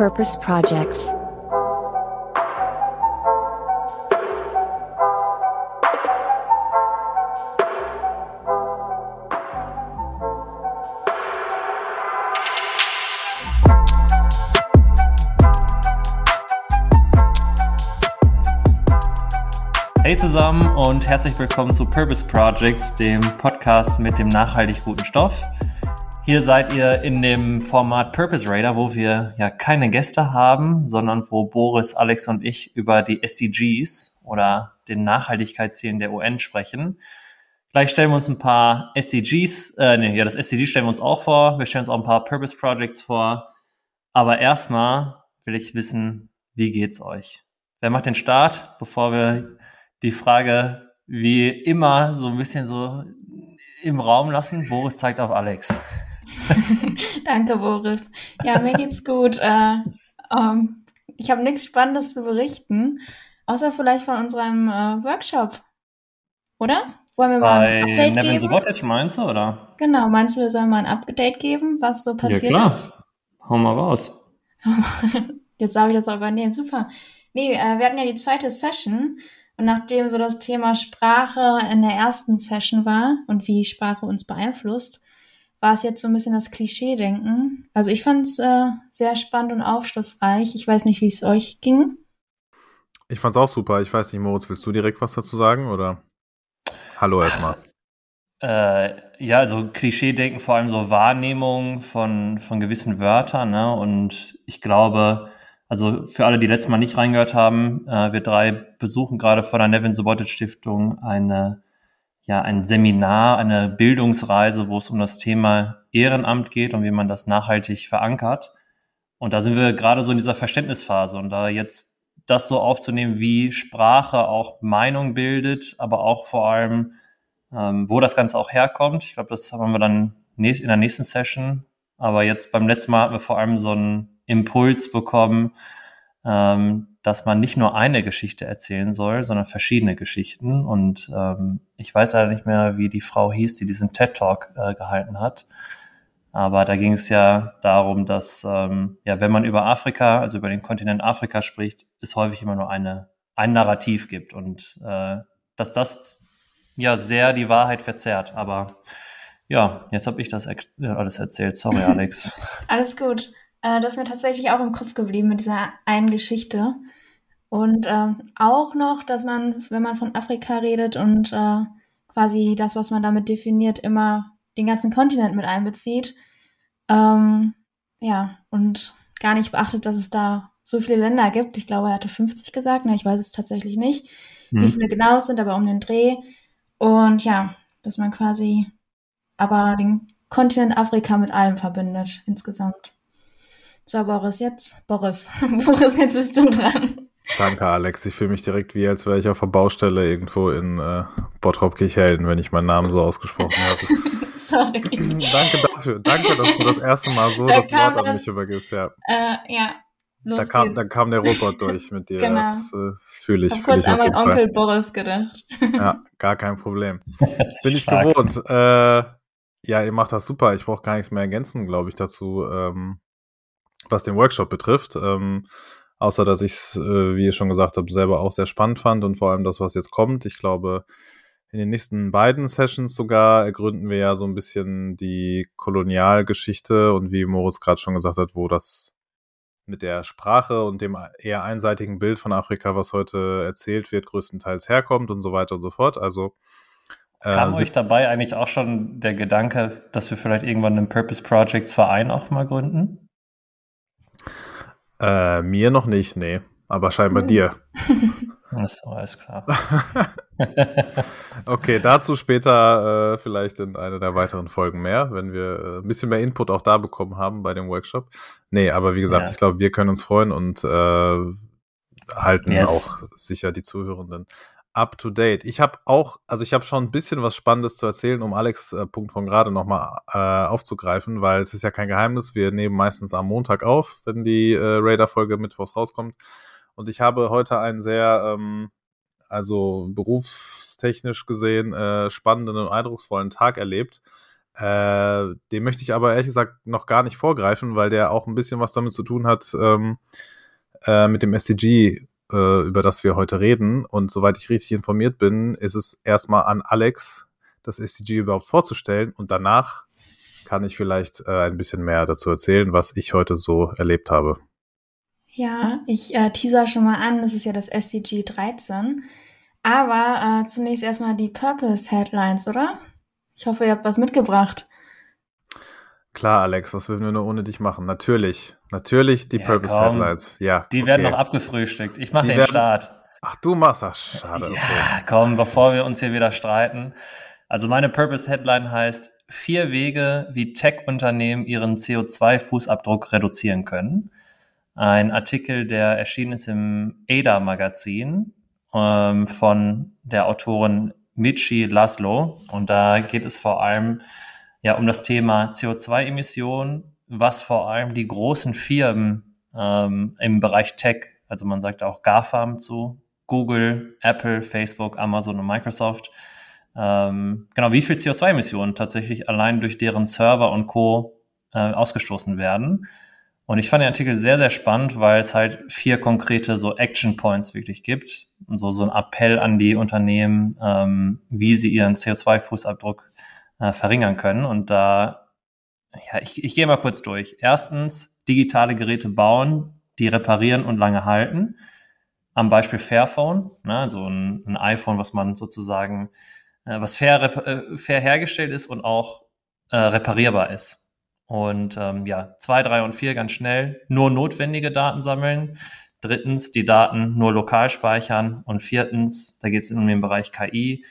Purpose Projects. Hey zusammen und herzlich willkommen zu Purpose Projects, dem Podcast mit dem nachhaltig guten Stoff. Hier seid ihr in dem Format Purpose Radar, wo wir ja keine Gäste haben, sondern wo Boris, Alex und ich über die SDGs oder den Nachhaltigkeitszielen der UN sprechen. Gleich stellen wir uns ein paar SDGs, äh, nee, ja, das SDG stellen wir uns auch vor. Wir stellen uns auch ein paar Purpose Projects vor. Aber erstmal will ich wissen, wie geht's euch? Wer macht den Start, bevor wir die Frage wie immer so ein bisschen so im Raum lassen. Boris zeigt auf Alex. Danke, Boris. Ja, mir geht's gut. Äh, ähm, ich habe nichts Spannendes zu berichten, außer vielleicht von unserem äh, Workshop. Oder? Wollen wir mal Bei ein Update Nevin geben? Subotic meinst du, oder? Genau, meinst du, wir sollen mal ein Update geben, was so passiert ja, klar. ist? Hau mal raus. Jetzt darf ich das auch übernehmen. Super. Nee, äh, wir hatten ja die zweite Session und nachdem so das Thema Sprache in der ersten Session war und wie Sprache uns beeinflusst, war es jetzt so ein bisschen das Klischee-Denken. Also ich fand es äh, sehr spannend und aufschlussreich. Ich weiß nicht, wie es euch ging. Ich fand es auch super. Ich weiß nicht, Moritz, willst du direkt was dazu sagen oder? Hallo erstmal. Äh, ja, also Klischee-Denken, vor allem so Wahrnehmung von, von gewissen Wörtern. Ne? Und ich glaube, also für alle, die letztes Mal nicht reingehört haben, äh, wir drei besuchen gerade von der Nevin Subotic Stiftung eine, ja, ein Seminar, eine Bildungsreise, wo es um das Thema Ehrenamt geht und wie man das nachhaltig verankert. Und da sind wir gerade so in dieser Verständnisphase und da jetzt das so aufzunehmen, wie Sprache auch Meinung bildet, aber auch vor allem, ähm, wo das Ganze auch herkommt. Ich glaube, das haben wir dann in der nächsten Session. Aber jetzt beim letzten Mal hatten wir vor allem so ein Impuls bekommen, ähm, dass man nicht nur eine Geschichte erzählen soll, sondern verschiedene Geschichten. Und ähm, ich weiß leider nicht mehr, wie die Frau hieß, die diesen TED Talk äh, gehalten hat. Aber da ging es ja darum, dass ähm, ja, wenn man über Afrika, also über den Kontinent Afrika spricht, es häufig immer nur eine ein Narrativ gibt und äh, dass das ja sehr die Wahrheit verzerrt. Aber ja, jetzt habe ich das alles erzählt. Sorry, Alex. alles gut. Äh, das ist mir tatsächlich auch im Kopf geblieben mit dieser einen Geschichte. Und äh, auch noch, dass man, wenn man von Afrika redet und äh, quasi das, was man damit definiert, immer den ganzen Kontinent mit einbezieht. Ähm, ja, und gar nicht beachtet, dass es da so viele Länder gibt. Ich glaube, er hatte 50 gesagt, ne, ich weiß es tatsächlich nicht, hm. wie viele genau es sind, aber um den Dreh. Und ja, dass man quasi aber den Kontinent Afrika mit allem verbindet insgesamt. So, Boris, jetzt, Boris, Boris, jetzt bist du dran. Danke, Alex. Ich fühle mich direkt wie, als wäre ich auf der Baustelle irgendwo in äh, Bottrop-Kirchhelden, wenn ich meinen Namen so ausgesprochen habe. Sorry. Danke dafür. Danke, dass du das erste Mal so da das Wort an mich übergibst. Ja. Äh, ja. Los da, kam, da kam der Robot durch mit dir. genau. Das äh, fühle ich. Ich habe kurz an meinen Onkel Boris gedacht. ja, gar kein Problem. Bin ich gewohnt. Äh, ja, ihr macht das super. Ich brauche gar nichts mehr ergänzen, glaube ich, dazu. Ähm, was den Workshop betrifft. Ähm, außer dass ich es, äh, wie ihr schon gesagt habt, selber auch sehr spannend fand und vor allem das, was jetzt kommt. Ich glaube, in den nächsten beiden Sessions sogar ergründen wir ja so ein bisschen die Kolonialgeschichte und wie Moritz gerade schon gesagt hat, wo das mit der Sprache und dem eher einseitigen Bild von Afrika, was heute erzählt wird, größtenteils herkommt und so weiter und so fort. Also äh, Kam euch dabei eigentlich auch schon der Gedanke, dass wir vielleicht irgendwann einen Purpose Projects Verein auch mal gründen? Äh, mir noch nicht, nee. Aber scheinbar mhm. dir. Das ist alles klar. okay, dazu später äh, vielleicht in einer der weiteren Folgen mehr, wenn wir äh, ein bisschen mehr Input auch da bekommen haben bei dem Workshop. Nee, aber wie gesagt, ja. ich glaube, wir können uns freuen und äh, halten yes. auch sicher die Zuhörenden up to date. Ich habe auch, also ich habe schon ein bisschen was Spannendes zu erzählen, um Alex äh, Punkt von gerade nochmal äh, aufzugreifen, weil es ist ja kein Geheimnis. Wir nehmen meistens am Montag auf, wenn die äh, Raider-Folge mittwochs rauskommt. Und ich habe heute einen sehr, ähm, also berufstechnisch gesehen, äh, spannenden und eindrucksvollen Tag erlebt. Äh, dem möchte ich aber ehrlich gesagt noch gar nicht vorgreifen, weil der auch ein bisschen was damit zu tun hat ähm, äh, mit dem SDG, äh, über das wir heute reden. Und soweit ich richtig informiert bin, ist es erstmal an Alex, das SDG überhaupt vorzustellen und danach kann ich vielleicht äh, ein bisschen mehr dazu erzählen, was ich heute so erlebt habe. Ja, ich äh, teaser schon mal an, das ist ja das SDG 13. Aber äh, zunächst erstmal die Purpose Headlines, oder? Ich hoffe, ihr habt was mitgebracht. Klar, Alex, was würden wir nur ohne dich machen? Natürlich. Natürlich die ja, Purpose komm. Headlines. Ja. Die okay. werden noch abgefrühstückt. Ich mache den werden... Start. Ach, du machst das. Schade. Ja, okay. komm, bevor wir uns hier wieder streiten. Also meine Purpose Headline heißt vier Wege, wie Tech-Unternehmen ihren CO2-Fußabdruck reduzieren können. Ein Artikel, der erschienen ist im ADA-Magazin ähm, von der Autorin Michi Laszlo. Und da geht es vor allem ja um das Thema CO2-Emissionen, was vor allem die großen Firmen ähm, im Bereich Tech, also man sagt auch GAFAM zu, Google, Apple, Facebook, Amazon und Microsoft, ähm, genau, wie viel CO2-Emissionen tatsächlich allein durch deren Server und Co. Äh, ausgestoßen werden. Und ich fand den Artikel sehr, sehr spannend, weil es halt vier konkrete so Action Points wirklich gibt. Und so, so ein Appell an die Unternehmen, ähm, wie sie ihren CO2-Fußabdruck äh, verringern können. Und da, ja, ich, ich gehe mal kurz durch. Erstens, digitale Geräte bauen, die reparieren und lange halten. Am Beispiel Fairphone, ne, also ein, ein iPhone, was man sozusagen, äh, was fair, äh, fair hergestellt ist und auch äh, reparierbar ist. Und ähm, ja, zwei, drei und vier ganz schnell nur notwendige Daten sammeln. Drittens, die Daten nur lokal speichern. Und viertens, da geht es um den Bereich KI,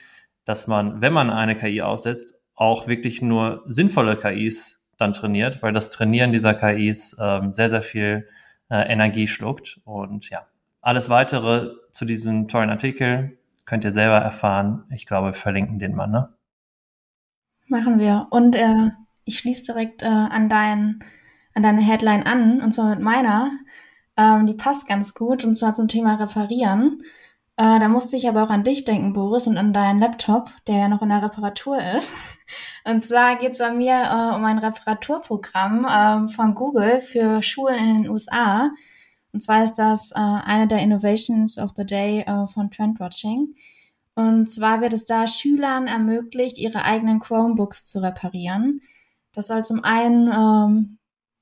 dass man, wenn man eine KI aufsetzt, auch wirklich nur sinnvolle KIs dann trainiert, weil das Trainieren dieser KIs ähm, sehr, sehr viel äh, Energie schluckt. Und ja, alles weitere zu diesem tollen Artikel könnt ihr selber erfahren. Ich glaube, wir verlinken den mal, ne? Machen wir. Und äh, ich schließe direkt äh, an, dein, an deine Headline an, und zwar mit meiner. Ähm, die passt ganz gut, und zwar zum Thema Reparieren. Äh, da musste ich aber auch an dich denken, Boris, und an deinen Laptop, der ja noch in der Reparatur ist. Und zwar geht es bei mir äh, um ein Reparaturprogramm äh, von Google für Schulen in den USA. Und zwar ist das äh, eine der Innovations of the Day äh, von Trendwatching. Und zwar wird es da Schülern ermöglicht, ihre eigenen Chromebooks zu reparieren. Das soll zum einen ähm,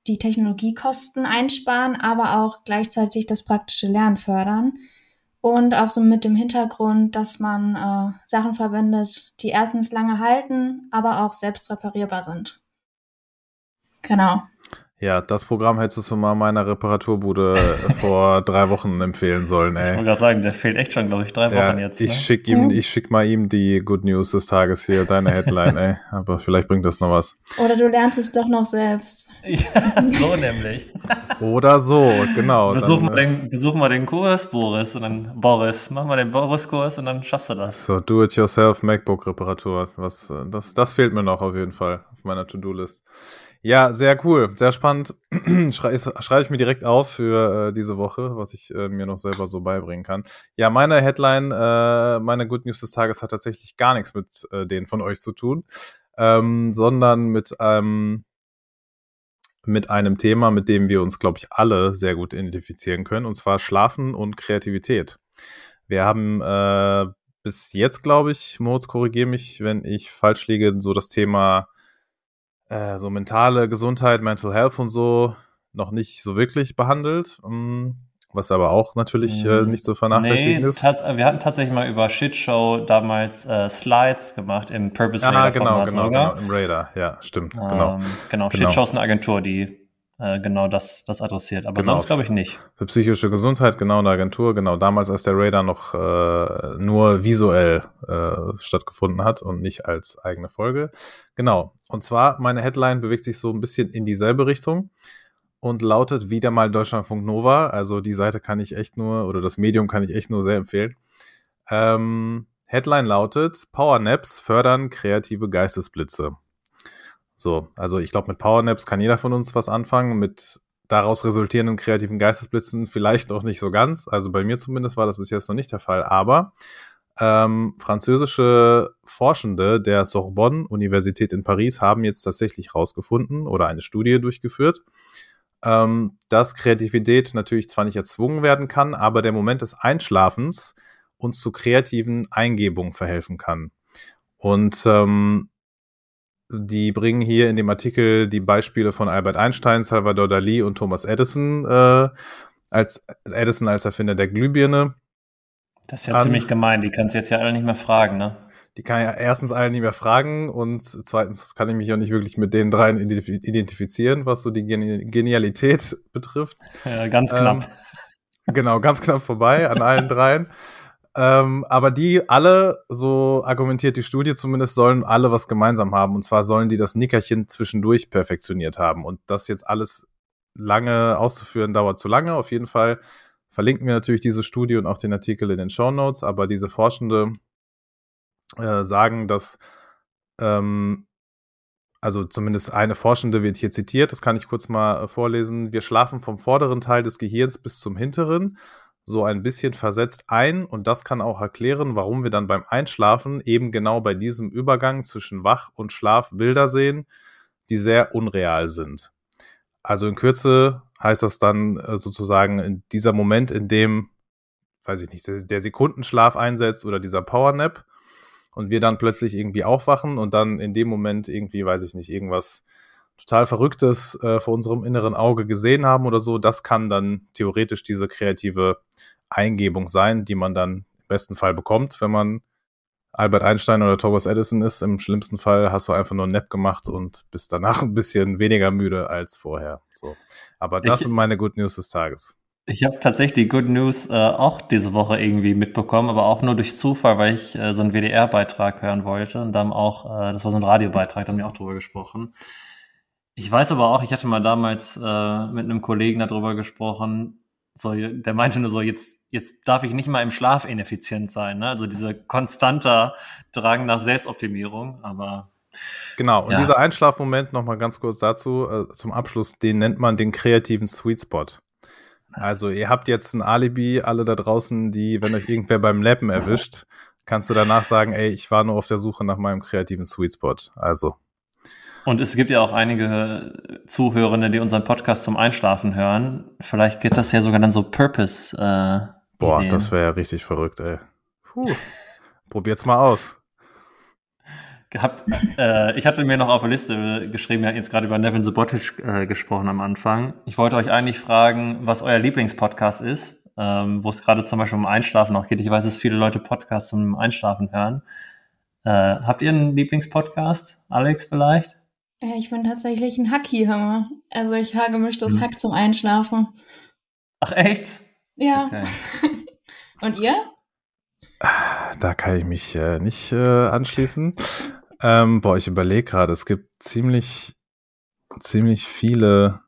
die Technologiekosten einsparen, aber auch gleichzeitig das praktische Lernen fördern. Und auch so mit dem Hintergrund, dass man äh, Sachen verwendet, die erstens lange halten, aber auch selbst reparierbar sind. Genau. Ja, das Programm hättest du mal meiner Reparaturbude vor drei Wochen empfehlen sollen, ey. Ich wollte gerade sagen, der fehlt echt schon, glaube ich, drei ja, Wochen jetzt. Ich ne? schick ihm, ich schick mal ihm die Good News des Tages hier, deine Headline, ey. Aber vielleicht bringt das noch was. Oder du lernst es doch noch selbst. ja, so nämlich. Oder so, genau. Besuch, dann, mal äh, den, besuch mal den Kurs, Boris, und dann Boris. Mach mal den Boris-Kurs und dann schaffst du das. So, Do-it-yourself MacBook-Reparatur. Was, äh, das, das fehlt mir noch auf jeden Fall auf meiner To-Do-List. Ja, sehr cool, sehr spannend. Schreibe schrei ich mir direkt auf für äh, diese Woche, was ich äh, mir noch selber so beibringen kann. Ja, meine Headline, äh, meine Good News des Tages hat tatsächlich gar nichts mit äh, denen von euch zu tun, ähm, sondern mit ähm, mit einem Thema, mit dem wir uns, glaube ich, alle sehr gut identifizieren können, und zwar Schlafen und Kreativität. Wir haben äh, bis jetzt, glaube ich, Moritz, korrigiere mich, wenn ich falsch liege, so das Thema äh, so mentale Gesundheit, Mental Health und so noch nicht so wirklich behandelt. Um, was aber auch natürlich äh, mhm. nicht so vernachlässigen nee, ist. wir hatten tatsächlich mal über Shitshow damals äh, Slides gemacht im Purpose Radar. Ah, genau, genau, genau, im Radar, ja, stimmt, ähm, genau. Genau, Shitshow ist eine Agentur, die äh, genau das, das adressiert, aber genau. sonst glaube ich nicht. Für psychische Gesundheit, genau, eine Agentur, genau, damals als der Radar noch äh, nur visuell äh, stattgefunden hat und nicht als eigene Folge. Genau, und zwar, meine Headline bewegt sich so ein bisschen in dieselbe Richtung und lautet wieder mal Deutschlandfunk Nova. Also die Seite kann ich echt nur, oder das Medium kann ich echt nur sehr empfehlen. Ähm, Headline lautet, Powernaps fördern kreative Geistesblitze. So, also ich glaube, mit Powernaps kann jeder von uns was anfangen. Mit daraus resultierenden kreativen Geistesblitzen vielleicht auch nicht so ganz. Also bei mir zumindest war das bis jetzt noch nicht der Fall. Aber Ähm, französische Forschende der Sorbonne-Universität in Paris haben jetzt tatsächlich herausgefunden oder eine Studie durchgeführt, ähm, dass Kreativität natürlich zwar nicht erzwungen werden kann, aber der Moment des Einschlafens uns zu kreativen Eingebungen verhelfen kann. Und ähm, die bringen hier in dem Artikel die Beispiele von Albert Einstein, Salvador Dali und Thomas Edison äh, als Edison als Erfinder der Glühbirne. Das ist ja an. ziemlich gemein. Die kannst du jetzt ja alle nicht mehr fragen, ne? Die kann ja erstens alle nicht mehr fragen und zweitens kann ich mich auch nicht wirklich mit den dreien identifizieren, was so die Genialität betrifft. Ja, ganz knapp. Ähm, genau, ganz knapp vorbei an allen dreien. Ähm, aber die alle, so argumentiert die Studie zumindest, sollen alle was gemeinsam haben. Und zwar sollen die das Nickerchen zwischendurch perfektioniert haben. Und das jetzt alles lange auszuführen, dauert zu lange. Auf jeden Fall verlinken wir natürlich diese Studie und auch den Artikel in den Show Notes. Aber diese Forschende äh, sagen, dass ähm, also zumindest eine Forschende wird hier zitiert, das kann ich kurz mal äh, vorlesen. Wir schlafen vom vorderen Teil des Gehirns bis zum hinteren so ein bisschen versetzt ein und das kann auch erklären, warum wir dann beim Einschlafen eben genau bei diesem Übergang zwischen Wach und Schlaf Bilder sehen, die sehr unreal sind. Also in Kürze heißt das dann äh, sozusagen in dieser Moment, in dem, weiß ich nicht, der Sekundenschlaf einsetzt oder dieser Powernap und wir dann plötzlich irgendwie aufwachen und dann in dem Moment irgendwie, weiß ich nicht, irgendwas total Verrücktes äh, vor unserem inneren Auge gesehen haben oder so, das kann dann theoretisch diese kreative Eingebung sein, die man dann im besten Fall bekommt, wenn man Albert Einstein oder Thomas Edison ist. Im schlimmsten Fall hast du einfach nur ein Nap gemacht und bist danach ein bisschen weniger müde als vorher. So. Aber das ich, sind meine Good News des Tages. Ich habe tatsächlich die Good News äh, auch diese Woche irgendwie mitbekommen, aber auch nur durch Zufall, weil ich äh, so einen WDR-Beitrag hören wollte und dann auch, äh, das war so ein Radiobeitrag, da haben wir auch drüber gesprochen. Ich weiß aber auch, ich hatte mal damals äh, mit einem Kollegen darüber gesprochen, so, der meinte nur so, jetzt, jetzt darf ich nicht mal im Schlaf ineffizient sein, ne? Also dieser konstanter Drang nach Selbstoptimierung, aber Genau, und ja. dieser Einschlafmoment, nochmal ganz kurz dazu, äh, zum Abschluss, den nennt man den kreativen Sweet Spot. Also ihr habt jetzt ein Alibi, alle da draußen, die, wenn euch irgendwer beim Lappen erwischt, kannst du danach sagen, ey, ich war nur auf der Suche nach meinem kreativen Sweet Spot. Also und es gibt ja auch einige Zuhörende, die unseren Podcast zum Einschlafen hören. Vielleicht geht das ja sogar dann so Purpose. Äh, Boah, Ideen. das wäre ja richtig verrückt, ey. Puh. Probiert's mal aus. Gehabt, äh, ich hatte mir noch auf der Liste geschrieben, wir hatten jetzt gerade über Nevin Subotic äh, gesprochen am Anfang. Ich wollte euch eigentlich fragen, was euer Lieblingspodcast ist, ähm, wo es gerade zum Beispiel um Einschlafen auch geht. Ich weiß, dass viele Leute Podcasts zum Einschlafen hören. Äh, habt ihr einen Lieblingspodcast, Alex vielleicht? Ja, ich bin tatsächlich ein Hacky-Hammer. Also ich höre gemischtes hm. Hack zum Einschlafen. Ach echt? Ja. Okay. Und ihr? Da kann ich mich äh, nicht äh, anschließen. Ähm, boah, ich überlege gerade, es gibt ziemlich, ziemlich viele.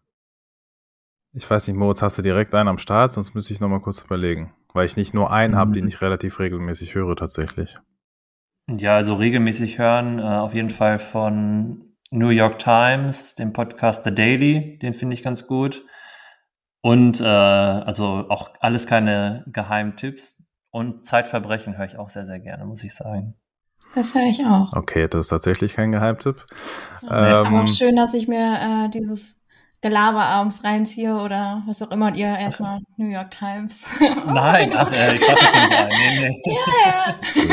Ich weiß nicht, Moritz, hast du direkt einen am Start? Sonst müsste ich nochmal kurz überlegen. Weil ich nicht nur einen mhm. habe, den ich relativ regelmäßig höre, tatsächlich. Ja, also regelmäßig hören, äh, auf jeden Fall von New York Times, den Podcast The Daily, den finde ich ganz gut. Und äh, also auch alles keine Geheimtipps. Und Zeitverbrechen höre ich auch sehr, sehr gerne, muss ich sagen. Das höre ich auch. Okay, das ist tatsächlich kein Geheimtipp. Ja, ähm, aber schön, dass ich mir äh, dieses Gelaber abends reinziehe oder was auch immer und ihr erstmal New York Times. Nein, ach, äh, ich schaff das nicht rein. Nee, nee.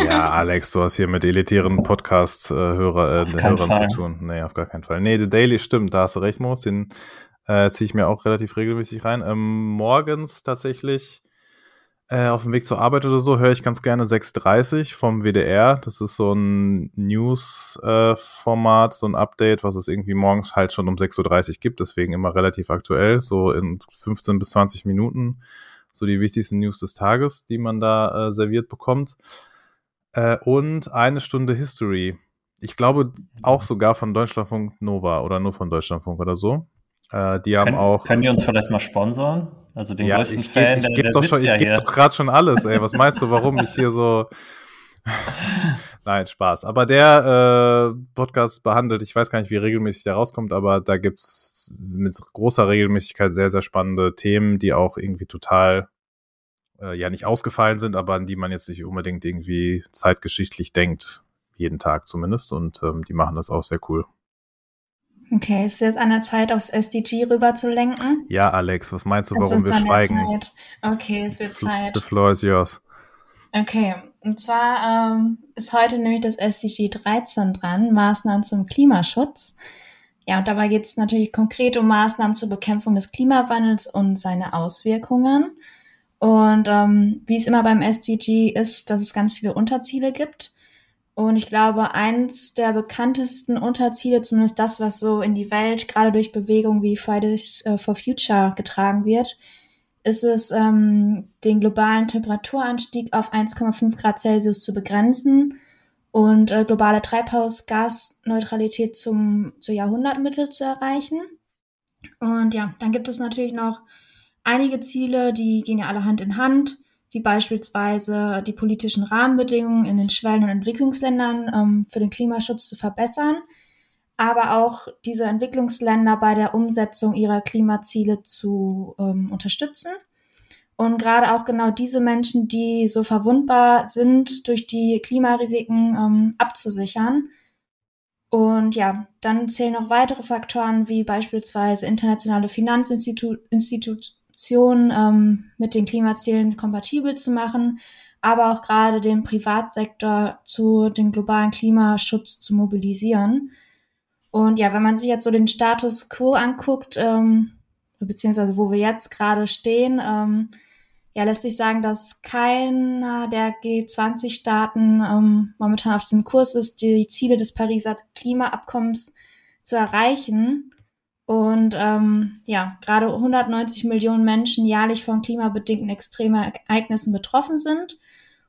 Ja, Alex, du hast hier mit elitären Podcast-Hörern äh, Hörern zu tun. Nee, auf gar keinen Fall. Nee, The Daily stimmt, da hast du recht, Moos. Den äh, ziehe ich mir auch relativ regelmäßig rein. Ähm, morgens tatsächlich äh, auf dem Weg zur Arbeit oder so höre ich ganz gerne 6.30 vom WDR. Das ist so ein News-Format, äh, so ein Update, was es irgendwie morgens halt schon um 6.30 Uhr gibt, deswegen immer relativ aktuell, so in 15 bis 20 Minuten. So die wichtigsten News des Tages, die man da äh, serviert bekommt. Äh, und eine Stunde History. Ich glaube auch sogar von Deutschlandfunk Nova oder nur von Deutschlandfunk oder so. Äh, die haben können, auch. Können die uns vielleicht mal sponsoren? Also den ja, größten ich Fan, geb, ich gebe doch, schon, ja ich geb doch gerade schon alles, ey. Was meinst du, warum ich hier so. Nein, Spaß. Aber der äh, Podcast behandelt, ich weiß gar nicht, wie regelmäßig der rauskommt, aber da gibt's mit großer Regelmäßigkeit sehr, sehr spannende Themen, die auch irgendwie total äh, ja nicht ausgefallen sind, aber an die man jetzt nicht unbedingt irgendwie zeitgeschichtlich denkt, jeden Tag zumindest. Und ähm, die machen das auch sehr cool. Okay, ist jetzt an der Zeit, aufs SDG rüber zu lenken? Ja, Alex, was meinst du, warum wir schweigen? Zeit. Okay, es wird Zeit. The floor is yours. Okay, und zwar ähm, ist heute nämlich das SDG 13 dran, Maßnahmen zum Klimaschutz. Ja, und dabei geht es natürlich konkret um Maßnahmen zur Bekämpfung des Klimawandels und seine Auswirkungen. Und ähm, wie es immer beim SDG ist, dass es ganz viele Unterziele gibt. Und ich glaube, eins der bekanntesten Unterziele, zumindest das, was so in die Welt gerade durch Bewegungen wie Fridays äh, for Future getragen wird, ist es, ähm, den globalen Temperaturanstieg auf 1,5 Grad Celsius zu begrenzen und äh, globale Treibhausgasneutralität zum, zur Jahrhundertmitte zu erreichen. Und ja, dann gibt es natürlich noch einige Ziele, die gehen ja alle Hand in Hand wie beispielsweise die politischen Rahmenbedingungen in den Schwellen- und Entwicklungsländern ähm, für den Klimaschutz zu verbessern, aber auch diese Entwicklungsländer bei der Umsetzung ihrer Klimaziele zu ähm, unterstützen. Und gerade auch genau diese Menschen, die so verwundbar sind, durch die Klimarisiken ähm, abzusichern. Und ja, dann zählen noch weitere Faktoren wie beispielsweise internationale Finanzinstitute Produktion ähm, mit den Klimazielen kompatibel zu machen, aber auch gerade den Privatsektor zu den globalen Klimaschutz zu mobilisieren. Und ja, wenn man sich jetzt so den Status quo anguckt, ähm, beziehungsweise wo wir jetzt gerade stehen, ähm, ja, lässt sich sagen, dass keiner der G20-Staaten ähm, momentan auf diesem Kurs ist, die Ziele des Pariser Klimaabkommens zu erreichen. Und ähm, ja, gerade 190 Millionen Menschen jährlich von klimabedingten Extremereignissen betroffen sind.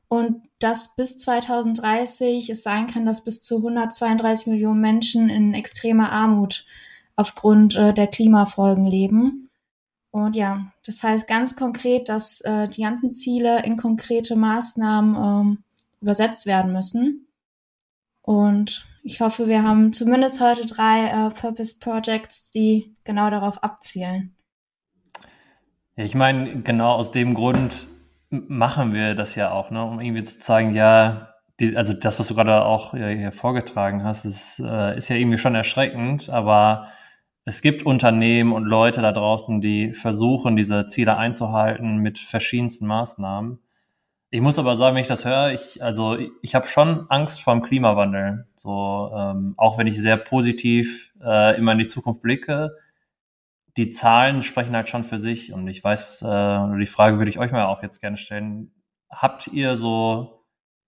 Und dass bis 2030 es sein kann, dass bis zu 132 Millionen Menschen in extremer Armut aufgrund äh, der Klimafolgen leben. Und ja, das heißt ganz konkret, dass äh, die ganzen Ziele in konkrete Maßnahmen ähm, übersetzt werden müssen. Und ich hoffe, wir haben zumindest heute drei äh, Purpose Projects, die genau darauf abzielen. Ich meine, genau aus dem Grund machen wir das ja auch, ne? um irgendwie zu zeigen, ja, die, also das, was du gerade auch hier vorgetragen hast, ist, äh, ist ja irgendwie schon erschreckend, aber es gibt Unternehmen und Leute da draußen, die versuchen, diese Ziele einzuhalten mit verschiedensten Maßnahmen. Ich muss aber sagen, wenn ich das höre, ich, also ich, ich habe schon Angst vor dem Klimawandel. So, ähm, auch wenn ich sehr positiv äh, immer in die Zukunft blicke, die Zahlen sprechen halt schon für sich. Und ich weiß, äh, die Frage würde ich euch mal auch jetzt gerne stellen. Habt ihr so,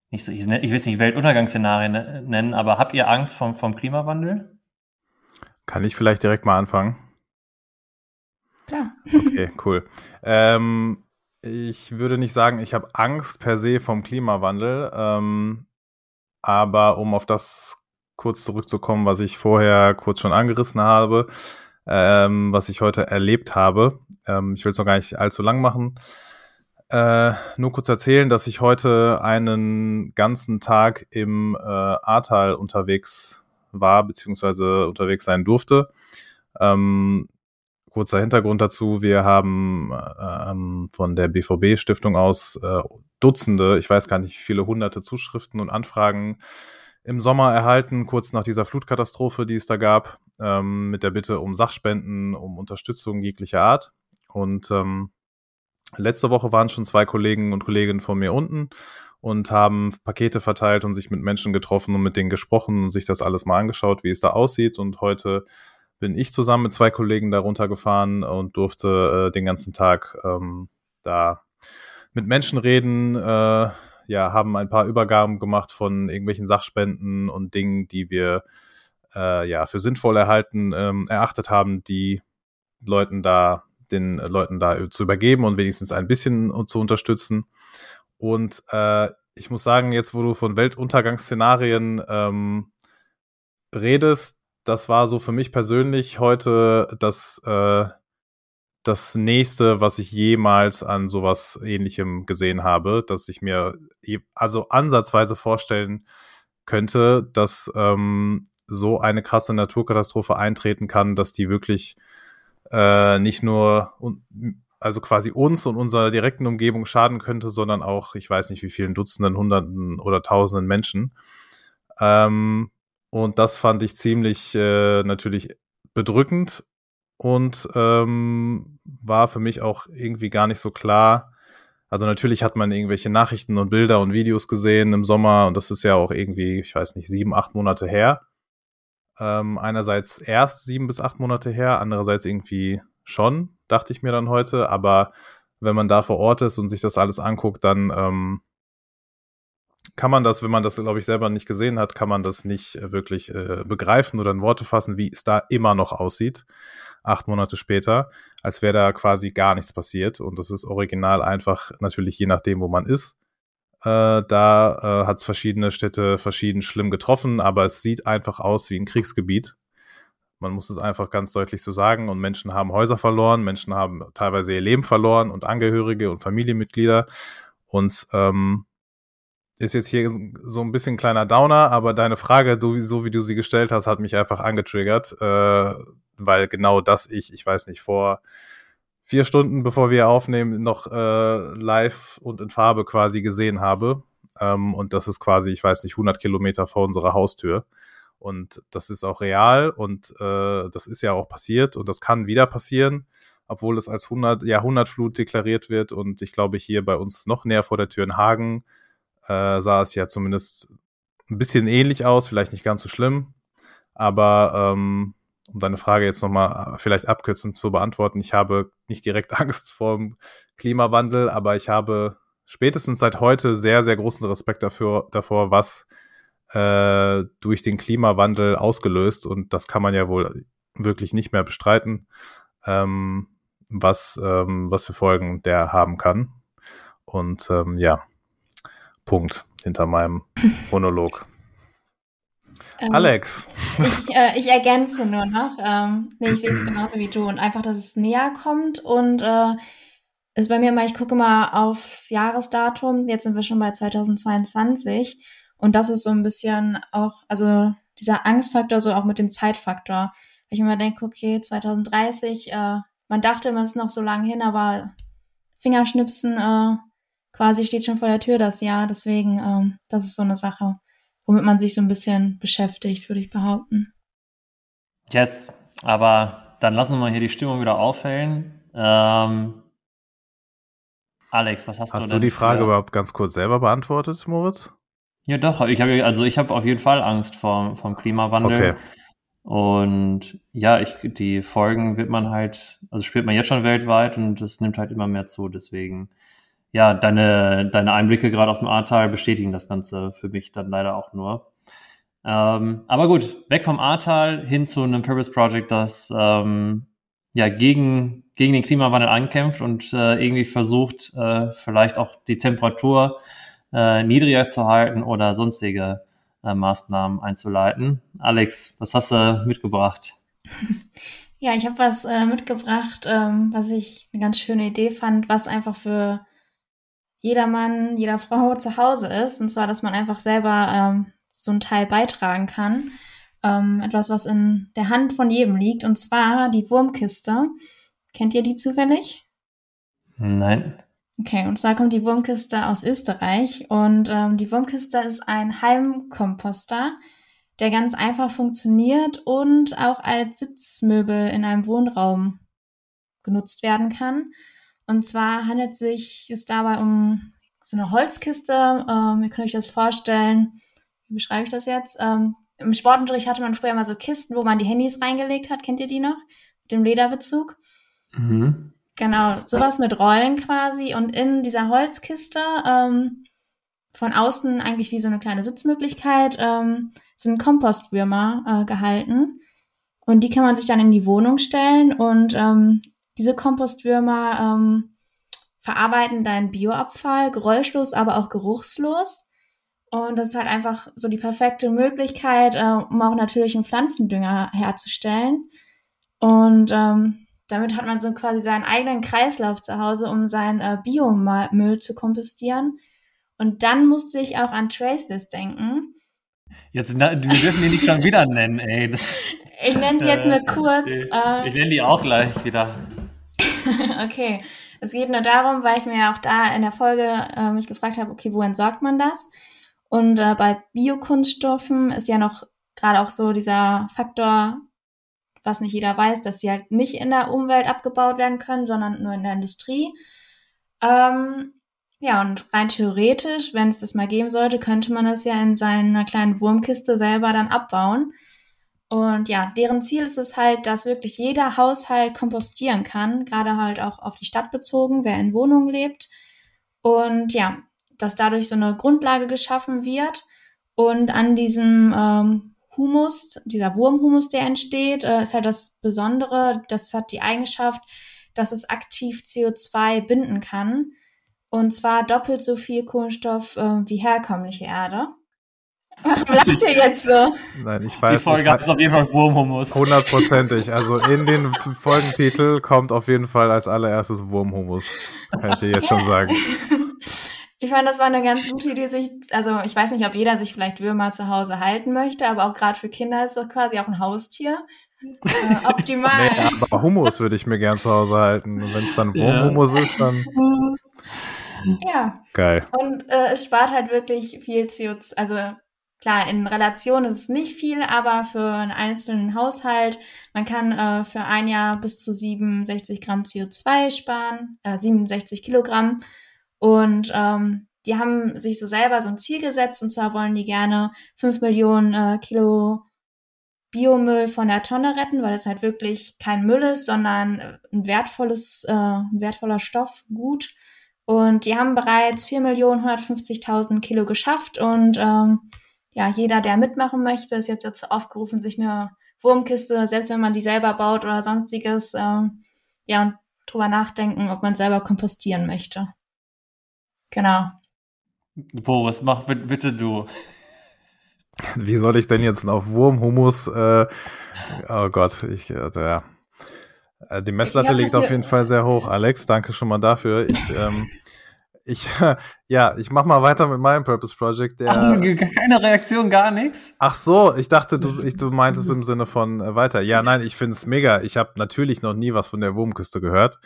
nicht so ich, ich will es nicht Weltuntergangsszenarien ne, nennen, aber habt ihr Angst vom, vom Klimawandel? Kann ich vielleicht direkt mal anfangen? Klar. Okay, cool. Ähm, ich würde nicht sagen, ich habe Angst per se vom Klimawandel, ähm, aber um auf das kurz zurückzukommen, was ich vorher kurz schon angerissen habe, ähm, was ich heute erlebt habe. Ähm, ich will es noch gar nicht allzu lang machen. Äh, nur kurz erzählen, dass ich heute einen ganzen Tag im äh, Ahrtal unterwegs war, beziehungsweise unterwegs sein durfte. Ähm, kurzer Hintergrund dazu. Wir haben ähm, von der BVB-Stiftung aus äh, Dutzende, ich weiß gar nicht, wie viele hunderte Zuschriften und Anfragen im Sommer erhalten, kurz nach dieser Flutkatastrophe, die es da gab, ähm, mit der Bitte um Sachspenden, um Unterstützung jeglicher Art. Und ähm, letzte Woche waren schon zwei Kollegen und Kolleginnen von mir unten und haben Pakete verteilt und sich mit Menschen getroffen und mit denen gesprochen und sich das alles mal angeschaut, wie es da aussieht. Und heute bin ich zusammen mit zwei Kollegen da runtergefahren und durfte äh, den ganzen Tag ähm, da mit Menschen reden, äh, ja, haben ein paar Übergaben gemacht von irgendwelchen Sachspenden und Dingen, die wir äh, ja für sinnvoll erhalten, ähm, erachtet haben, die Leuten da, den Leuten da zu übergeben und wenigstens ein bisschen zu unterstützen. Und äh, ich muss sagen, jetzt, wo du von Weltuntergangsszenarien ähm, redest, das war so für mich persönlich heute das, äh, das nächste, was ich jemals an sowas ähnlichem gesehen habe, dass ich mir also ansatzweise vorstellen könnte, dass ähm, so eine krasse Naturkatastrophe eintreten kann, dass die wirklich äh, nicht nur also quasi uns und unserer direkten Umgebung schaden könnte, sondern auch, ich weiß nicht wie vielen Dutzenden, Hunderten oder Tausenden Menschen. Ähm, und das fand ich ziemlich äh, natürlich bedrückend und ähm, war für mich auch irgendwie gar nicht so klar. Also natürlich hat man irgendwelche Nachrichten und Bilder und Videos gesehen im Sommer und das ist ja auch irgendwie, ich weiß nicht, sieben, acht Monate her. Ähm, einerseits erst sieben bis acht Monate her, andererseits irgendwie schon, dachte ich mir dann heute. Aber wenn man da vor Ort ist und sich das alles anguckt, dann ähm, kann man das, wenn man das, glaube ich, selber nicht gesehen hat, kann man das nicht äh, wirklich äh, begreifen oder in Worte fassen, wie es da immer noch aussieht, acht Monate später, als wäre da quasi gar nichts passiert. Und das ist original einfach natürlich je nachdem, wo man ist. Äh, da äh, hat es verschiedene Städte verschieden schlimm getroffen, aber es sieht einfach aus wie ein Kriegsgebiet. Man muss es einfach ganz deutlich so sagen. Und Menschen haben Häuser verloren, Menschen haben teilweise ihr Leben verloren und Angehörige und Familienmitglieder. Und ähm, ist jetzt hier so ein bisschen kleiner Downer, aber deine Frage, so wie du sie gestellt hast, hat mich einfach angetriggert, äh, weil genau das ich, ich weiß nicht, vor vier Stunden, bevor wir aufnehmen, noch äh, live und in Farbe quasi gesehen habe. Ähm, und das ist quasi, ich weiß nicht, 100 Kilometer vor unserer Haustür. Und das ist auch real und äh, das ist ja auch passiert und das kann wieder passieren, obwohl es als 100 Jahrhundertflut deklariert wird. Und ich glaube, hier bei uns noch näher vor der Tür in Hagen äh, sah es ja zumindest ein bisschen ähnlich aus, vielleicht nicht ganz so schlimm. Aber ähm, um deine Frage jetzt nochmal äh, vielleicht abkürzend zu beantworten, ich habe nicht direkt Angst vor dem Klimawandel, aber ich habe spätestens seit heute sehr, sehr großen Respekt dafür, davor, was äh, durch den Klimawandel ausgelöst, und das kann man ja wohl wirklich nicht mehr bestreiten, ähm, was, ähm, was für Folgen der haben kann. Und ähm, ja, Punkt hinter meinem Monolog. Ähm, Alex. Ich, äh, ich, ergänze nur noch. Ähm, nee, ich sehe es genauso wie du und einfach, dass es näher kommt und äh, ist bei mir mal, ich gucke mal aufs Jahresdatum. Jetzt sind wir schon bei 2022 und das ist so ein bisschen auch, also dieser Angstfaktor, so auch mit dem Zeitfaktor. Weil ich immer denke, okay, 2030, äh, man dachte immer, es ist noch so lange hin, aber Fingerschnipsen äh, quasi steht schon vor der Tür das Jahr. Deswegen, ähm, das ist so eine Sache womit man sich so ein bisschen beschäftigt, würde ich behaupten. Yes, aber dann lassen wir mal hier die Stimmung wieder aufhellen. Ähm, Alex, was hast, hast du Hast du die Frage für... überhaupt ganz kurz selber beantwortet, Moritz? Ja, doch. Ich habe also ich habe auf jeden Fall Angst vor vom Klimawandel. Okay. Und ja, ich, die Folgen wird man halt, also spielt man jetzt schon weltweit und es nimmt halt immer mehr zu. Deswegen ja, deine, deine Einblicke gerade aus dem Ahrtal bestätigen das Ganze für mich dann leider auch nur. Ähm, aber gut, weg vom Ahrtal hin zu einem Purpose Project, das ähm, ja gegen, gegen den Klimawandel ankämpft und äh, irgendwie versucht, äh, vielleicht auch die Temperatur äh, niedriger zu halten oder sonstige äh, Maßnahmen einzuleiten. Alex, was hast du mitgebracht? Ja, ich habe was äh, mitgebracht, ähm, was ich eine ganz schöne Idee fand, was einfach für jeder Mann, jeder Frau zu Hause ist. Und zwar, dass man einfach selber ähm, so einen Teil beitragen kann. Ähm, etwas, was in der Hand von jedem liegt. Und zwar die Wurmkiste. Kennt ihr die zufällig? Nein. Okay, und zwar kommt die Wurmkiste aus Österreich. Und ähm, die Wurmkiste ist ein Heimkomposter, der ganz einfach funktioniert und auch als Sitzmöbel in einem Wohnraum genutzt werden kann. Und zwar handelt es sich es dabei um so eine Holzkiste. Ähm, ihr könnt euch das vorstellen. Wie beschreibe ich das jetzt? Ähm, Im Sportunterricht hatte man früher mal so Kisten, wo man die Handys reingelegt hat. Kennt ihr die noch? Mit dem Lederbezug. Mhm. Genau, sowas mit Rollen quasi. Und in dieser Holzkiste, ähm, von außen eigentlich wie so eine kleine Sitzmöglichkeit, ähm, sind Kompostwürmer äh, gehalten. Und die kann man sich dann in die Wohnung stellen und ähm, diese Kompostwürmer ähm, verarbeiten deinen Bioabfall geräuschlos, aber auch geruchslos. Und das ist halt einfach so die perfekte Möglichkeit, äh, um auch natürlichen Pflanzendünger herzustellen. Und ähm, damit hat man so quasi seinen eigenen Kreislauf zu Hause, um seinen äh, Biomüll zu kompostieren. Und dann musste ich auch an Traceless denken. Jetzt, wir dürfen die nicht schon wieder nennen, ey. Das, ich nenne die jetzt nur kurz. Äh, ich nenne die auch gleich wieder. okay. Es geht nur darum, weil ich mir ja auch da in der Folge äh, mich gefragt habe, okay, wo entsorgt man das? Und äh, bei Biokunststoffen ist ja noch gerade auch so dieser Faktor, was nicht jeder weiß, dass sie halt nicht in der Umwelt abgebaut werden können, sondern nur in der Industrie. Ähm, ja, und rein theoretisch, wenn es das mal geben sollte, könnte man das ja in seiner kleinen Wurmkiste selber dann abbauen. Und ja, deren Ziel ist es halt, dass wirklich jeder Haushalt kompostieren kann, gerade halt auch auf die Stadt bezogen, wer in Wohnungen lebt. Und ja, dass dadurch so eine Grundlage geschaffen wird und an diesem ähm, Humus, dieser Wurmhumus, der entsteht, äh, ist halt das Besondere, das hat die Eigenschaft, dass es aktiv CO2 binden kann und zwar doppelt so viel Kohlenstoff äh, wie herkömmliche Erde. Warum lacht ihr jetzt so? Nein, ich weiß. Die Folge hat auf jeden Fall Wurmhumus. Hundertprozentig. Also in den Folgentitel kommt auf jeden Fall als allererstes Wurmhumus. Kann ich dir jetzt schon sagen. Ich fand, das war eine ganz gute Idee, sich, also ich weiß nicht, ob jeder sich vielleicht Würmer zu Hause halten möchte, aber auch gerade für Kinder ist das quasi auch ein Haustier. Äh, optimal. Nee, aber Humus würde ich mir gern zu Hause halten. Wenn es dann Wurmhumus ja. ist, dann. Ja. Geil. Und äh, es spart halt wirklich viel CO2. Also klar, in Relation ist es nicht viel, aber für einen einzelnen Haushalt, man kann äh, für ein Jahr bis zu 67 Gramm CO2 sparen, äh, 67 Kilogramm. Und ähm, die haben sich so selber so ein Ziel gesetzt und zwar wollen die gerne 5 Millionen äh, Kilo Biomüll von der Tonne retten, weil es halt wirklich kein Müll ist, sondern ein wertvolles, äh, ein wertvoller Stoff, gut. Und die haben bereits 4.150.000 Kilo geschafft und ähm, ja, jeder, der mitmachen möchte, ist jetzt dazu aufgerufen, sich eine Wurmkiste, selbst wenn man die selber baut oder sonstiges, ähm, ja, und drüber nachdenken, ob man selber kompostieren möchte. Genau. Boris, mach bitte du. Wie soll ich denn jetzt auf Wurmhumus? Äh, oh Gott, ich, also, ja. Äh, die Messlatte liegt auf jeden Fall sehr hoch. Alex, danke schon mal dafür. Ich, ähm, ich, ja, ich mach mal weiter mit meinem Purpose Project. Der, Ach, keine Reaktion, gar nichts? Ach so, ich dachte, du, ich, du meintest im Sinne von äh, weiter. Ja, nein, ich find's mega. Ich habe natürlich noch nie was von der Wurmküste gehört.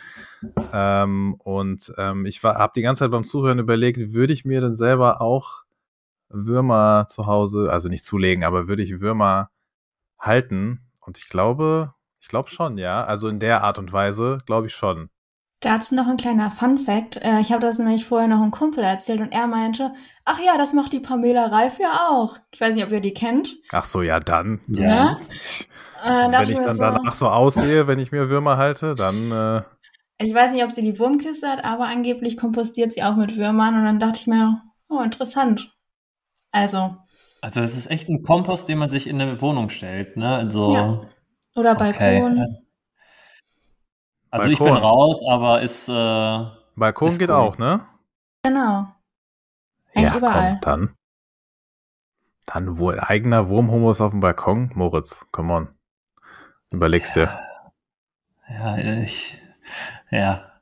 Ähm, und ähm, ich habe die ganze Zeit beim Zuhören überlegt, würde ich mir denn selber auch Würmer zu Hause, also nicht zulegen, aber würde ich Würmer halten? Und ich glaube, ich glaube schon, ja. Also in der Art und Weise glaube ich schon. Dazu noch ein kleiner Fun Fact. Äh, ich habe das nämlich vorher noch einem Kumpel erzählt und er meinte, ach ja, das macht die Pamela Reif ja auch. Ich weiß nicht, ob ihr die kennt. Ach so, ja, dann. Ja. Also, wenn ich dann so, danach so aussehe, wenn ich mir Würmer halte, dann. Äh ich weiß nicht, ob sie die Wurmkiste hat, aber angeblich kompostiert sie auch mit Würmern und dann dachte ich mir, oh, interessant. Also. Also, das ist echt ein Kompost, den man sich in eine Wohnung stellt, ne? Also. Ja. Oder Balkon. Okay. Also Balkon. ich bin raus, aber ist. Äh, Balkon ist geht cool. auch, ne? Genau. Eigentlich ja, überall. Komm, dann. Dann wohl eigener Wurmhumus auf dem Balkon. Moritz, come on. Überlegst ja. dir. Ja, ich. Ja.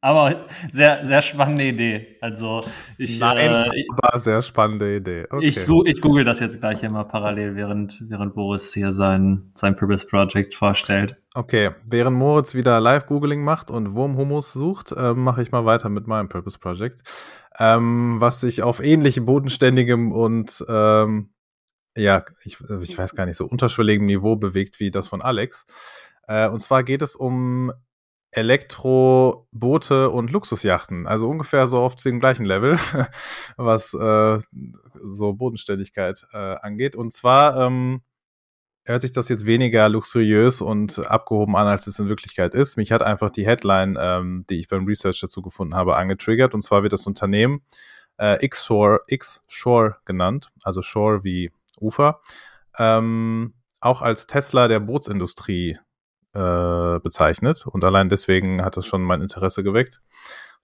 Aber sehr, sehr spannende Idee. Also ich, Nein, äh, aber sehr spannende Idee. Okay. Ich, ich google das jetzt gleich immer parallel, während, während Boris hier sein, sein Purpose Project vorstellt. Okay, während Moritz wieder Live-Googling macht und Wurmhumus sucht, äh, mache ich mal weiter mit meinem Purpose Project, ähm, was sich auf ähnlich bodenständigem und ähm, ja, ich, ich weiß gar nicht, so unterschwelligem Niveau bewegt wie das von Alex. Äh, und zwar geht es um Elektroboote und Luxusjachten. Also ungefähr so auf dem gleichen Level, was äh, so Bodenständigkeit äh, angeht. Und zwar ähm, hört sich das jetzt weniger luxuriös und abgehoben an, als es in Wirklichkeit ist. Mich hat einfach die Headline, ähm, die ich beim Research dazu gefunden habe, angetriggert. Und zwar wird das Unternehmen äh, X-Shore, X-Shore genannt, also Shore wie Ufer, ähm, auch als Tesla der Bootsindustrie äh, bezeichnet. Und allein deswegen hat es schon mein Interesse geweckt.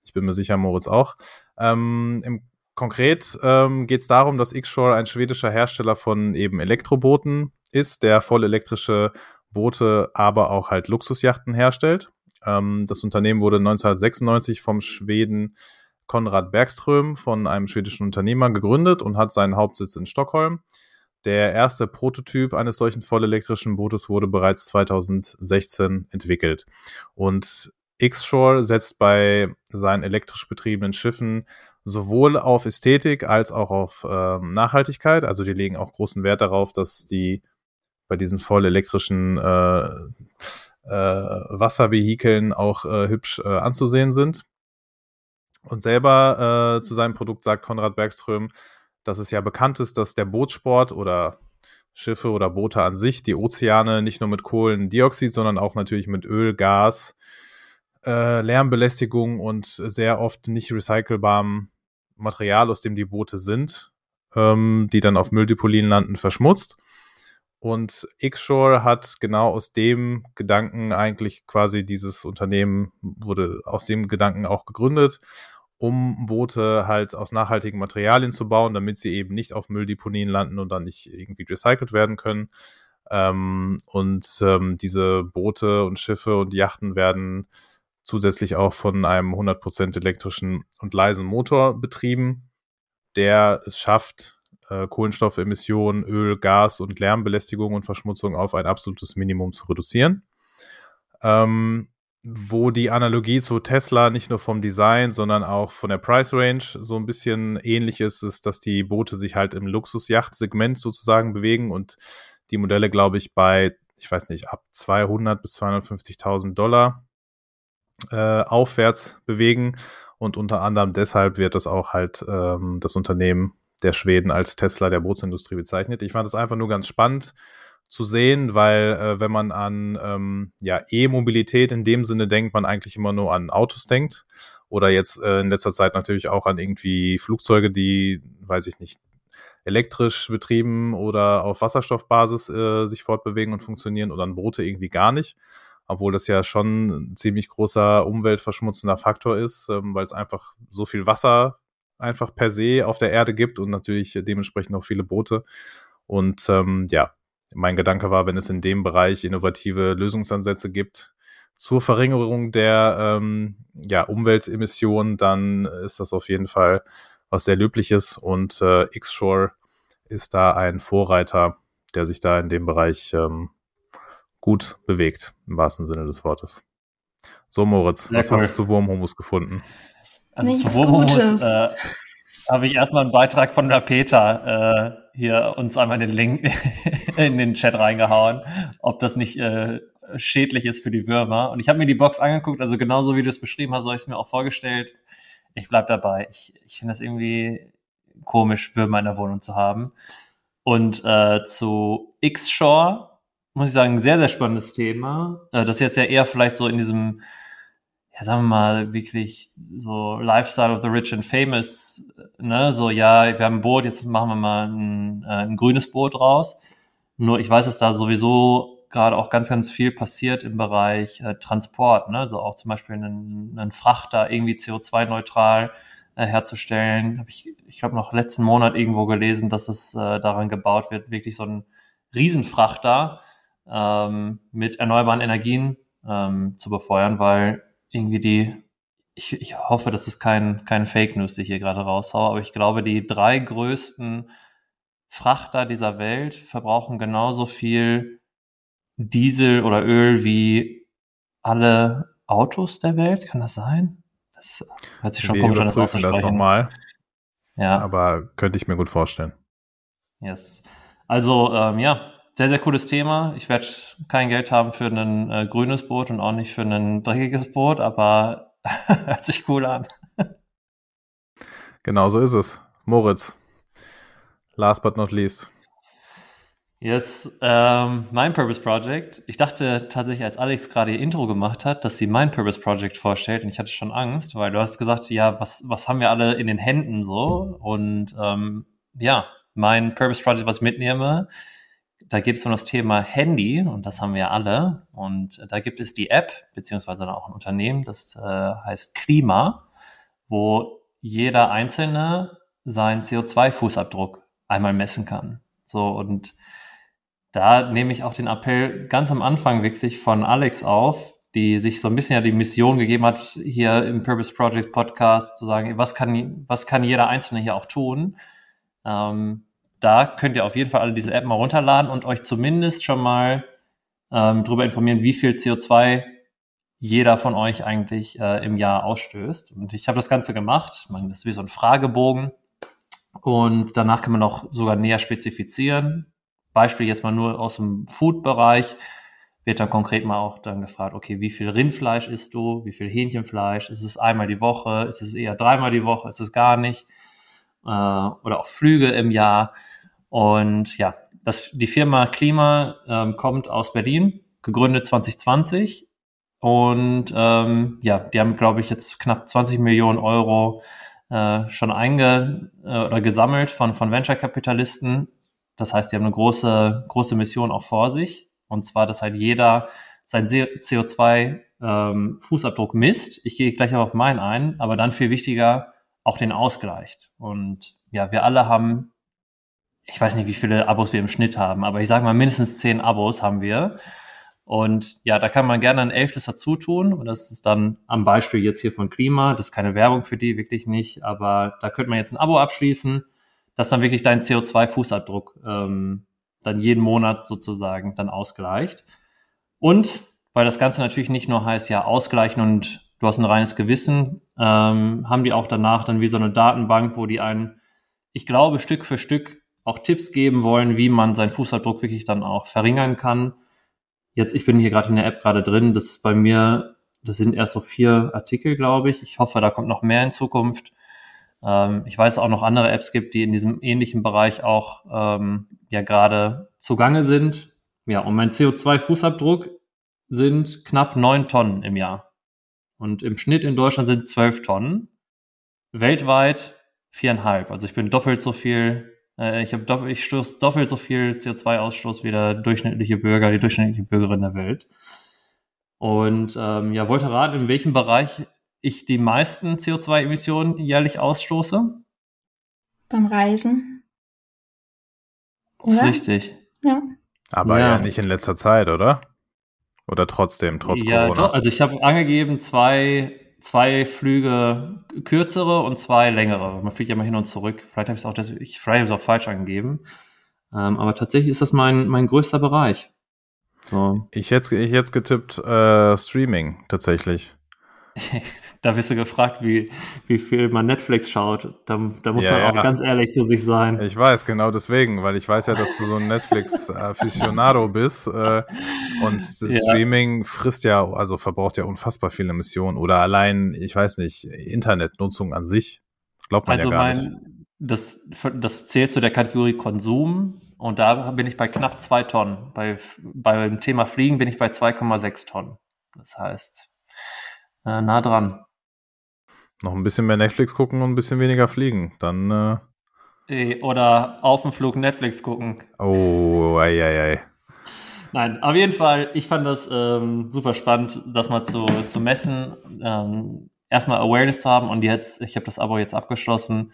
Ich bin mir sicher, Moritz auch. Ähm, Im Konkret ähm, geht es darum, dass X-Shore ein schwedischer Hersteller von eben Elektrobooten ist, der voll elektrische Boote, aber auch halt Luxusjachten herstellt. Ähm, das Unternehmen wurde 1996 vom Schweden Konrad Bergström von einem schwedischen Unternehmer gegründet und hat seinen Hauptsitz in Stockholm. Der erste Prototyp eines solchen vollelektrischen Bootes wurde bereits 2016 entwickelt. Und X-Shore setzt bei seinen elektrisch betriebenen Schiffen sowohl auf Ästhetik als auch auf ähm, Nachhaltigkeit. Also die legen auch großen Wert darauf, dass die bei diesen voll elektrischen äh, äh, Wasservehikeln auch äh, hübsch äh, anzusehen sind. Und selber äh, zu seinem Produkt sagt Konrad Bergström, dass es ja bekannt ist, dass der Bootsport oder Schiffe oder Boote an sich die Ozeane nicht nur mit Kohlendioxid, sondern auch natürlich mit Öl, Gas, äh, Lärmbelästigung und sehr oft nicht recycelbarem Material, aus dem die Boote sind, ähm, die dann auf Mülldeponien landen, verschmutzt. Und X-Shore hat genau aus dem Gedanken eigentlich quasi dieses Unternehmen wurde aus dem Gedanken auch gegründet, um Boote halt aus nachhaltigen Materialien zu bauen, damit sie eben nicht auf Mülldeponien landen und dann nicht irgendwie recycelt werden können. Ähm, und ähm, diese Boote und Schiffe und Yachten werden zusätzlich auch von einem 100% elektrischen und leisen Motor betrieben, der es schafft, äh, Kohlenstoffemissionen, Öl, Gas und Lärmbelästigung und Verschmutzung auf ein absolutes Minimum zu reduzieren. Ähm, wo die Analogie zu Tesla nicht nur vom Design, sondern auch von der Price Range so ein bisschen ähnlich ist, ist, dass die Boote sich halt im Luxusjachtsegment sozusagen bewegen und die Modelle, glaube ich, bei, ich weiß nicht, ab 200 bis 250.000 Dollar äh, aufwärts bewegen und unter anderem deshalb wird das auch halt ähm, das Unternehmen der Schweden als Tesla der Bootsindustrie bezeichnet. Ich fand es einfach nur ganz spannend zu sehen, weil äh, wenn man an ähm, ja, E-Mobilität in dem Sinne denkt, man eigentlich immer nur an Autos denkt oder jetzt äh, in letzter Zeit natürlich auch an irgendwie Flugzeuge, die, weiß ich nicht, elektrisch betrieben oder auf Wasserstoffbasis äh, sich fortbewegen und funktionieren oder an Boote irgendwie gar nicht obwohl das ja schon ein ziemlich großer umweltverschmutzender Faktor ist, ähm, weil es einfach so viel Wasser einfach per se auf der Erde gibt und natürlich dementsprechend auch viele Boote. Und ähm, ja, mein Gedanke war, wenn es in dem Bereich innovative Lösungsansätze gibt zur Verringerung der ähm, ja, Umweltemissionen, dann ist das auf jeden Fall was sehr Löbliches und äh, X-Shore ist da ein Vorreiter, der sich da in dem Bereich ähm, gut bewegt, im wahrsten Sinne des Wortes. So, Moritz, sehr was cool. hast du zu Wurmhumus gefunden? Also Nichts zu Wurmhumus äh, habe ich erstmal einen Beitrag von der Peter äh, hier uns einmal den Link in den Chat reingehauen, ob das nicht äh, schädlich ist für die Würmer. Und ich habe mir die Box angeguckt, also genauso wie du es beschrieben hast, habe ich es mir auch vorgestellt. Ich bleib dabei. Ich, ich finde das irgendwie komisch, Würmer in der Wohnung zu haben. Und äh, zu X-Shore muss ich sagen, sehr, sehr spannendes Thema. Äh, das ist jetzt ja eher vielleicht so in diesem ja, sagen wir mal, wirklich so Lifestyle of the Rich and Famous, ne, so, ja, wir haben ein Boot, jetzt machen wir mal ein, äh, ein grünes Boot raus. Nur ich weiß, dass da sowieso gerade auch ganz, ganz viel passiert im Bereich äh, Transport, ne, also auch zum Beispiel einen, einen Frachter irgendwie CO2-neutral äh, herzustellen. Habe ich, ich glaube, noch letzten Monat irgendwo gelesen, dass es äh, daran gebaut wird, wirklich so ein Riesenfrachter ähm, mit erneuerbaren Energien ähm, zu befeuern, weil irgendwie die, ich, ich hoffe, das ist kein, kein Fake News, die ich hier gerade raushaue, aber ich glaube, die drei größten Frachter dieser Welt verbrauchen genauso viel Diesel oder Öl wie alle Autos der Welt. Kann das sein? Das hört sich schon Wir komisch an, das auszusprechen. das nochmal. Ja. Aber könnte ich mir gut vorstellen. Yes. Also, ähm, ja, sehr, sehr cooles Thema. Ich werde kein Geld haben für ein äh, grünes Boot und auch nicht für ein dreckiges Boot, aber hört sich cool an. genau so ist es. Moritz, last but not least. Yes, ähm, mein Purpose Project. Ich dachte tatsächlich, als Alex gerade ihr Intro gemacht hat, dass sie mein Purpose Project vorstellt und ich hatte schon Angst, weil du hast gesagt, ja, was, was haben wir alle in den Händen so? Und ähm, ja, mein Purpose Project, was ich mitnehme, da geht es um das Thema Handy und das haben wir alle. Und da gibt es die App, beziehungsweise auch ein Unternehmen, das äh, heißt Klima, wo jeder Einzelne seinen CO2-Fußabdruck einmal messen kann. So, und da nehme ich auch den Appell ganz am Anfang wirklich von Alex auf, die sich so ein bisschen ja die Mission gegeben hat, hier im Purpose Project Podcast zu sagen, was kann, was kann jeder Einzelne hier auch tun? Ähm, da könnt ihr auf jeden Fall alle diese App mal runterladen und euch zumindest schon mal ähm, darüber informieren, wie viel CO2 jeder von euch eigentlich äh, im Jahr ausstößt. Und ich habe das Ganze gemacht. Man, das ist wie so ein Fragebogen. Und danach kann man auch sogar näher spezifizieren. Beispiel jetzt mal nur aus dem Food-Bereich wird dann konkret mal auch dann gefragt, okay, wie viel Rindfleisch isst du, wie viel Hähnchenfleisch, ist es einmal die Woche, ist es eher dreimal die Woche, ist es gar nicht, äh, oder auch Flüge im Jahr. Und ja, das, die Firma Klima ähm, kommt aus Berlin, gegründet 2020 und ähm, ja, die haben, glaube ich, jetzt knapp 20 Millionen Euro äh, schon einge äh, oder gesammelt von, von Venture-Kapitalisten. Das heißt, die haben eine große, große Mission auch vor sich. Und zwar, dass halt jeder sein CO2-Fußabdruck ähm, misst. Ich gehe gleich auf meinen ein, aber dann viel wichtiger, auch den ausgleicht. Und ja, wir alle haben, ich weiß nicht, wie viele Abos wir im Schnitt haben, aber ich sage mal, mindestens zehn Abos haben wir. Und ja, da kann man gerne ein elftes dazu tun. Und das ist dann am Beispiel jetzt hier von Klima. Das ist keine Werbung für die, wirklich nicht. Aber da könnte man jetzt ein Abo abschließen, das dann wirklich deinen CO2-Fußabdruck ähm, dann jeden Monat sozusagen dann ausgleicht. Und weil das Ganze natürlich nicht nur heißt, ja, ausgleichen und du hast ein reines Gewissen, ähm, haben die auch danach dann wie so eine Datenbank, wo die einen, ich glaube, Stück für Stück auch Tipps geben wollen, wie man seinen Fußabdruck wirklich dann auch verringern kann. Jetzt, ich bin hier gerade in der App gerade drin, das ist bei mir, das sind erst so vier Artikel, glaube ich. Ich hoffe, da kommt noch mehr in Zukunft. Ähm, ich weiß auch noch andere Apps gibt, die in diesem ähnlichen Bereich auch ähm, ja gerade zugange sind. Ja, und mein CO2-Fußabdruck sind knapp neun Tonnen im Jahr. Und im Schnitt in Deutschland sind zwölf Tonnen. Weltweit viereinhalb. Also ich bin doppelt so viel, äh, ich habe ich stoß doppelt so viel CO2-Ausstoß wie der durchschnittliche Bürger, die durchschnittliche Bürgerin der Welt. Und ähm, ja, wollte raten, in welchem Bereich ich die meisten CO2-Emissionen jährlich ausstoße? Beim Reisen. Oder? Das ist richtig. Ja. Aber ja. ja. nicht in letzter Zeit, oder? Oder trotzdem, trotz ja, Corona? Doch, also ich habe angegeben, zwei, zwei Flüge kürzere und zwei längere. Man fliegt ja mal hin und zurück. Vielleicht habe ich es auch, ich, vielleicht habe auch falsch angegeben. Ähm, aber tatsächlich ist das mein, mein größter Bereich. So. Ich hätte ich hätte getippt äh, Streaming tatsächlich. da wirst du gefragt, wie, wie viel man Netflix schaut. Da, da muss ja, man auch ja. ganz ehrlich zu sich sein. Ich weiß, genau deswegen, weil ich weiß ja, dass du so ein Netflix-Aficionado bist. Äh, und Streaming frisst ja, also verbraucht ja unfassbar viele Emissionen. Oder allein, ich weiß nicht, Internetnutzung an sich. Glaubt man also ja gar mein, nicht. Das, das zählt zu der Kategorie Konsum. Und da bin ich bei knapp zwei Tonnen. Bei, beim Thema Fliegen bin ich bei 2,6 Tonnen. Das heißt, äh, nah dran. Noch ein bisschen mehr Netflix gucken und ein bisschen weniger fliegen. Dann. Äh Oder auf dem Flug Netflix gucken. Oh, ei, ei, ei. Nein, auf jeden Fall, ich fand das ähm, super spannend, das mal zu, zu messen, ähm, erstmal Awareness zu haben und jetzt, ich habe das Abo jetzt abgeschlossen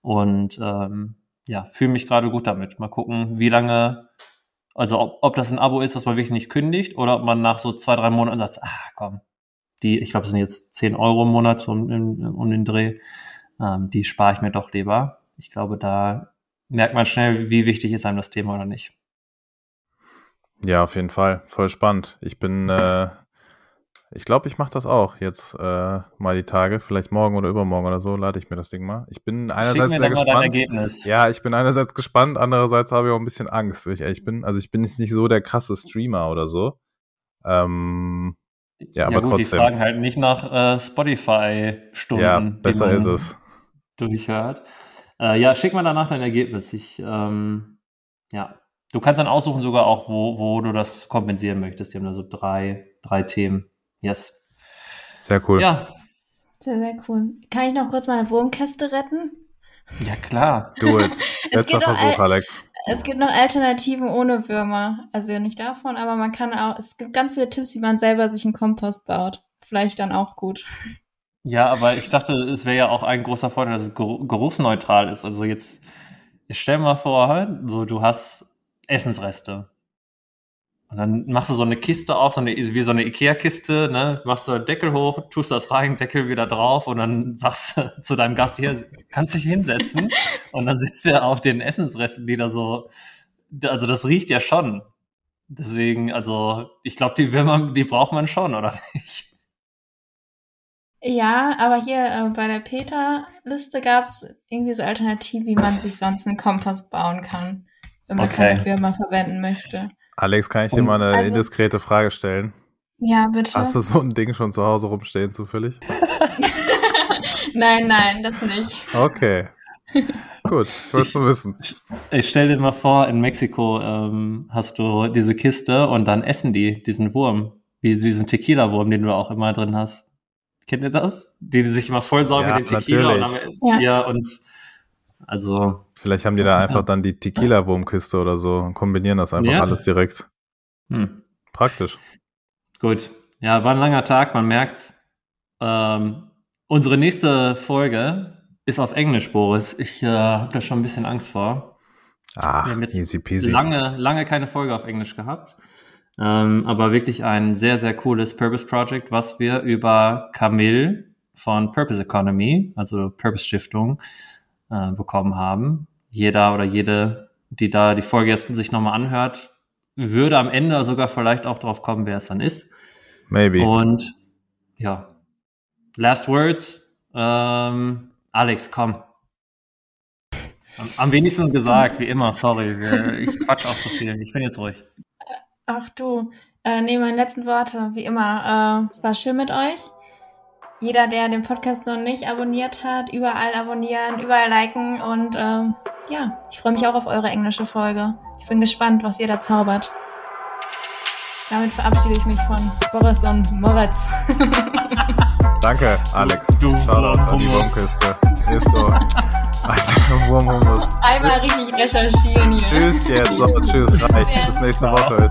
und ähm, ja, fühle mich gerade gut damit. Mal gucken, wie lange, also ob, ob das ein Abo ist, was man wirklich nicht kündigt oder ob man nach so zwei, drei Monaten sagt, ah komm, die, ich glaube, das sind jetzt 10 Euro im Monat um, um den Dreh, ähm, die spare ich mir doch lieber. Ich glaube, da merkt man schnell, wie wichtig ist einem das Thema oder nicht. Ja, auf jeden Fall. Voll spannend. Ich bin, äh, ich glaube, ich mache das auch jetzt äh, mal die Tage, vielleicht morgen oder übermorgen oder so, lade ich mir das Ding mal. Ich bin einerseits sehr gespannt. Ja, ich bin einerseits gespannt, andererseits habe ich auch ein bisschen Angst, wenn ich ehrlich bin. Also ich bin jetzt nicht so der krasse Streamer oder so. Ähm, ja, aber gut, trotzdem. die fragen halt nicht nach äh, Spotify-Stunden. Ja, besser ist es. Durchhört. Äh, ja, schick mal danach dein Ergebnis. Ich, ähm, ja. Du kannst dann aussuchen sogar auch, wo, wo du das kompensieren möchtest. Die haben da so drei, drei Themen. Yes. Sehr cool. Ja. Sehr, sehr cool. Kann ich noch kurz meine Wurmkäste retten? Ja, klar. Do it. Letzter Versuch, Alex. Es gibt noch Alternativen ohne Würmer. Also nicht davon, aber man kann auch, es gibt ganz viele Tipps, wie man selber sich einen Kompost baut. Vielleicht dann auch gut. Ja, aber ich dachte, es wäre ja auch ein großer Vorteil, dass es geruchsneutral ist. Also jetzt, stell mal vor, so du hast Essensreste. Und dann machst du so eine Kiste auf, so eine, wie so eine Ikea-Kiste, ne? Machst du Deckel hoch, tust das rein, Deckel wieder drauf und dann sagst du zu deinem Gast hier, kannst dich hinsetzen. und dann sitzt er auf den Essensresten, die da so, also das riecht ja schon. Deswegen, also, ich glaube, die Würmer, die braucht man schon, oder nicht? Ja, aber hier äh, bei der Peter-Liste gab es irgendwie so Alternativen, wie man sich sonst einen Kompost bauen kann, wenn man okay. keine Firma verwenden möchte. Alex, kann ich dir mal eine also, indiskrete Frage stellen? Ja, bitte. Hast du so ein Ding schon zu Hause rumstehen, zufällig? nein, nein, das nicht. Okay. Gut, willst du wissen. Ich, ich stell dir mal vor, in Mexiko ähm, hast du diese Kiste und dann essen die diesen Wurm, wie diesen Tequila-Wurm, den du auch immer drin hast. Kennt ihr das? Die, die sich immer vollsaugen ja, mit dem Tequila natürlich. und, dann, ja. ja. und also. Vielleicht haben die da einfach dann die Tequila-Wurmkiste oder so und kombinieren das einfach ja. alles direkt. Hm. Praktisch. Gut. Ja, war ein langer Tag, man merkt's. Ähm, unsere nächste Folge ist auf Englisch, Boris. Ich äh, habe da schon ein bisschen Angst vor. Ach, Wir haben jetzt easy peasy. Lange, lange keine Folge auf Englisch gehabt. Ähm, aber wirklich ein sehr, sehr cooles Purpose Project, was wir über Camille von Purpose Economy, also Purpose Stiftung, äh, bekommen haben. Jeder oder jede, die da die Folge jetzt sich nochmal anhört, würde am Ende sogar vielleicht auch drauf kommen, wer es dann ist. Maybe. Und ja, last words. Ähm, Alex, komm. Am, am wenigsten gesagt, wie immer, sorry. Ich quatsch auch zu viel. Ich bin jetzt ruhig. Ach du, äh, nee, meine letzten Worte, wie immer. Äh, war schön mit euch. Jeder, der den Podcast noch nicht abonniert hat, überall abonnieren, überall liken und äh, ja, ich freue mich auch auf eure englische Folge. Ich bin gespannt, was ihr da zaubert. Damit verabschiede ich mich von Boris und Moritz. Danke, Alex. Du Shoutout an die Wurmkiste. Ist so. Alter, Wurmhummus. Einmal richtig recherchieren hier. Tschüss jetzt. So, tschüss. Reicht. Bis nächste Woche.